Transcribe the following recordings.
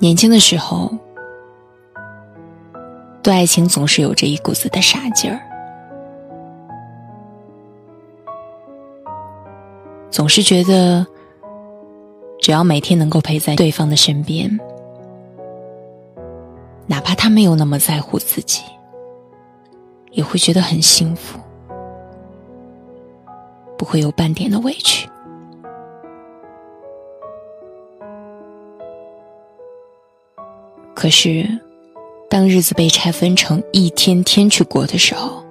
年轻的时候，对爱情总是有着一股子的傻劲儿，总是觉得只要每天能够陪在对方的身边，哪怕他没有那么在乎自己，也会觉得很幸福，不会有半点的委屈。可是，当日子被拆分成一天天去过的时候，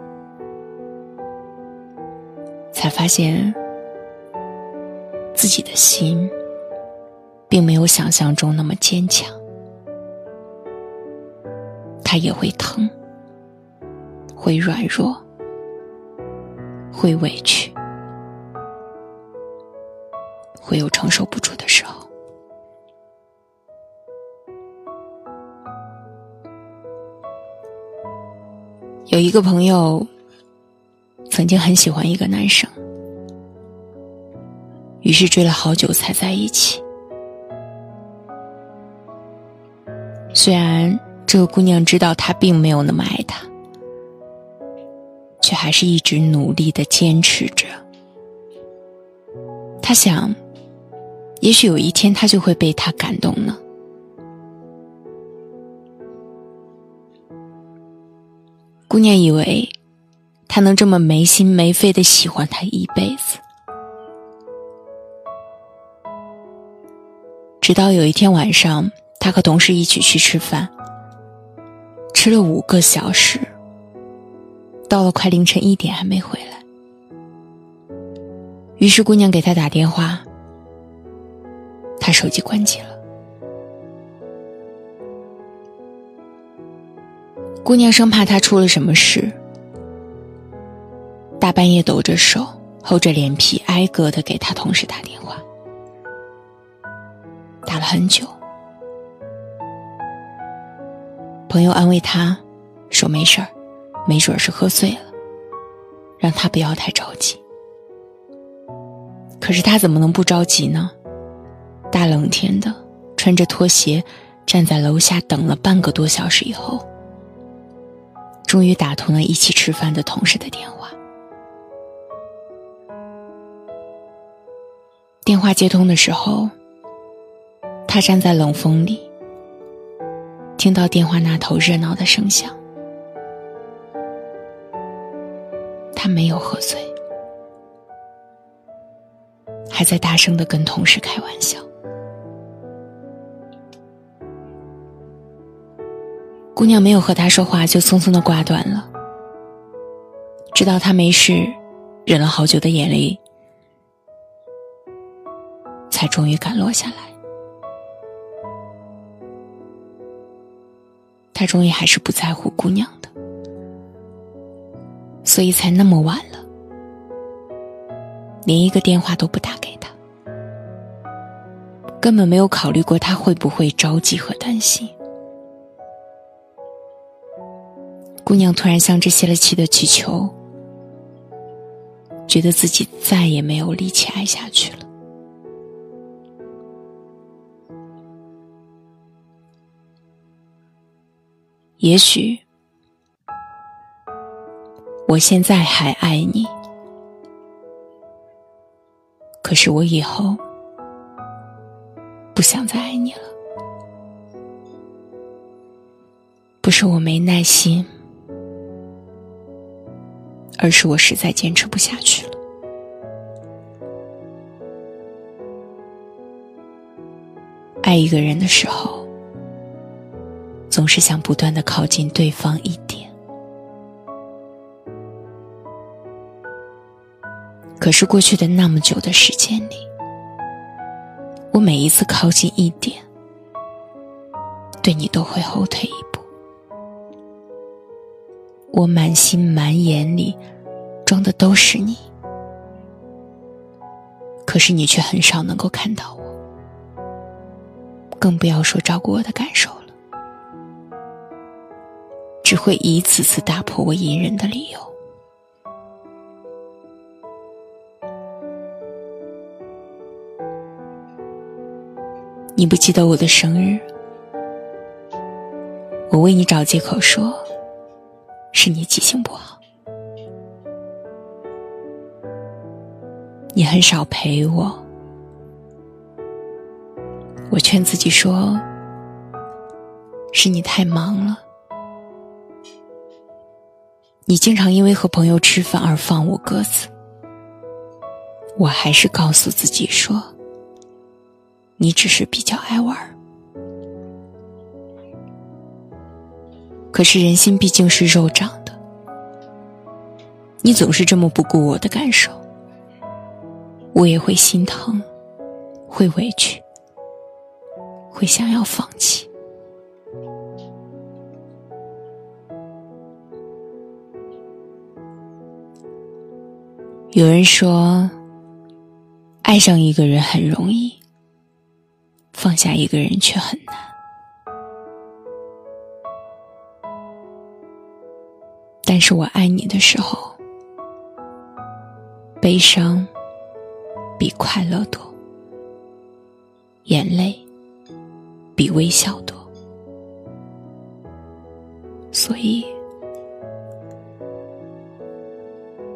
才发现自己的心并没有想象中那么坚强。他也会疼，会软弱，会委屈，会有承受不住的时候。有一个朋友，曾经很喜欢一个男生，于是追了好久才在一起。虽然这个姑娘知道他并没有那么爱他，却还是一直努力的坚持着。他想，也许有一天他就会被他感动呢。姑娘以为，他能这么没心没肺的喜欢她一辈子。直到有一天晚上，他和同事一起去吃饭，吃了五个小时，到了快凌晨一点还没回来。于是姑娘给他打电话，他手机关机了。姑娘生怕他出了什么事，大半夜抖着手，厚着脸皮，挨个的给他同事打电话，打了很久。朋友安慰他，说没事儿，没准是喝醉了，让他不要太着急。可是他怎么能不着急呢？大冷天的，穿着拖鞋，站在楼下等了半个多小时以后。终于打通了一起吃饭的同事的电话。电话接通的时候，他站在冷风里，听到电话那头热闹的声响。他没有喝醉，还在大声的跟同事开玩笑。姑娘没有和他说话，就匆匆的挂断了。知道他没事，忍了好久的眼泪，才终于敢落下来。他终于还是不在乎姑娘的，所以才那么晚了，连一个电话都不打给他，根本没有考虑过他会不会着急和担心。姑娘突然像只泄了气的气球，觉得自己再也没有力气爱下去了。也许我现在还爱你，可是我以后不想再爱你了。不是我没耐心。而是我实在坚持不下去了。爱一个人的时候，总是想不断的靠近对方一点，可是过去的那么久的时间里，我每一次靠近一点，对你都会后退一步。我满心满眼里装的都是你，可是你却很少能够看到我，更不要说照顾我的感受了，只会一次次打破我隐忍的理由。你不记得我的生日，我为你找借口说，是你记性不好。你很少陪我，我劝自己说，是你太忙了。你经常因为和朋友吃饭而放我鸽子，我还是告诉自己说，你只是比较爱玩。可是人心毕竟是肉长的，你总是这么不顾我的感受，我也会心疼，会委屈，会想要放弃。有人说，爱上一个人很容易，放下一个人却很难。但是我爱你的时候，悲伤比快乐多，眼泪比微笑多，所以。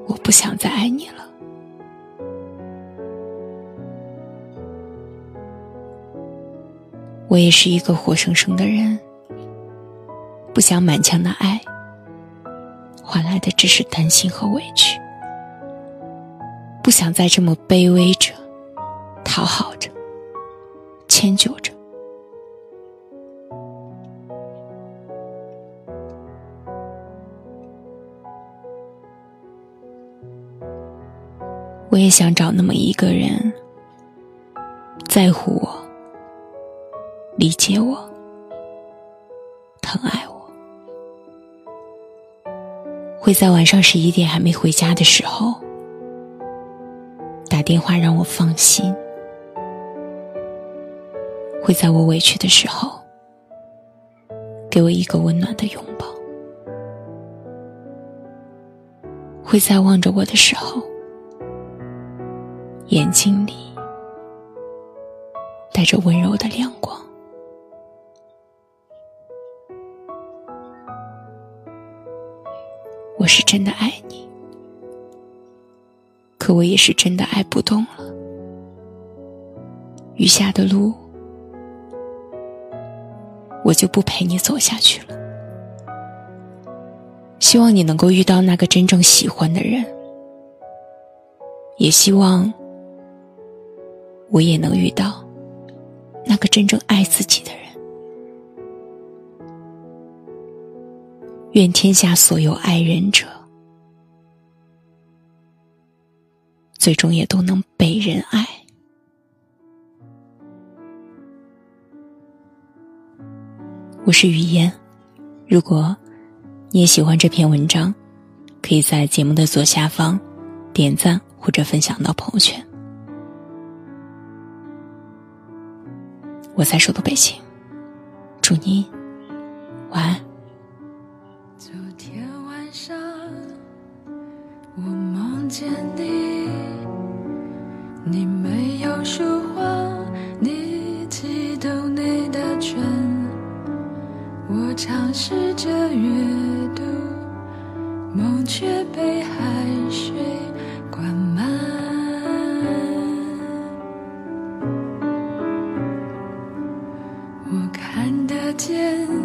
我不想再爱你了。我也是一个活生生的人，不想满腔的爱，换来的只是担心和委屈。不想再这么卑微着，讨好着，迁就着。我也想找那么一个人，在乎我、理解我、会在晚上十一点还没回家的时候打电话让我放心，会在我委屈的时候给我一个温暖的拥抱，会在望着我的时候。眼睛里带着温柔的亮光。是真的爱你，可我也是真的爱不动了。余下的路，我就不陪你走下去了。希望你能够遇到那个真正喜欢的人，也希望。我也能遇到那个真正爱自己的人。愿天下所有爱人者，最终也都能被人爱。我是雨嫣，如果你也喜欢这篇文章，可以在节目的左下方点赞或者分享到朋友圈。我在首都北京，祝您晚安。间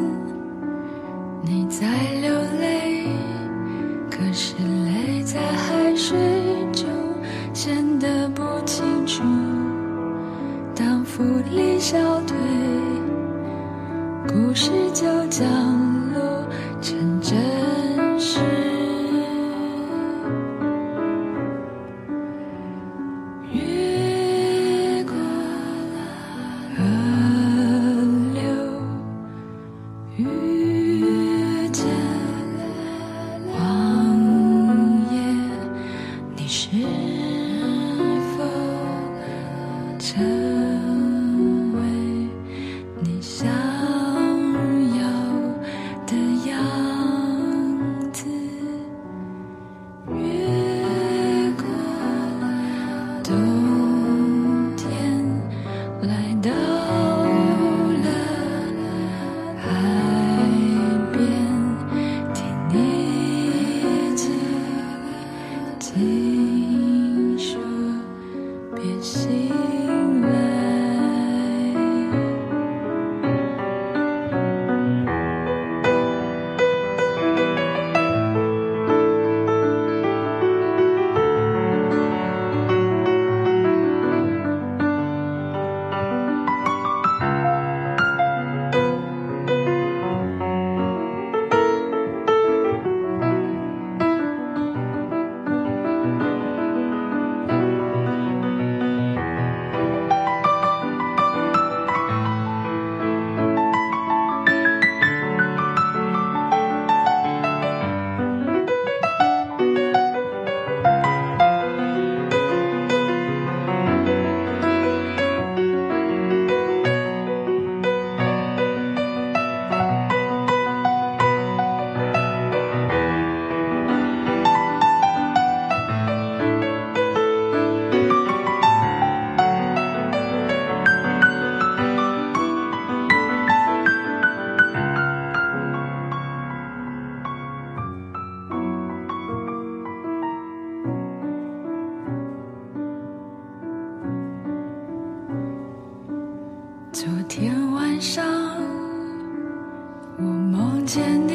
见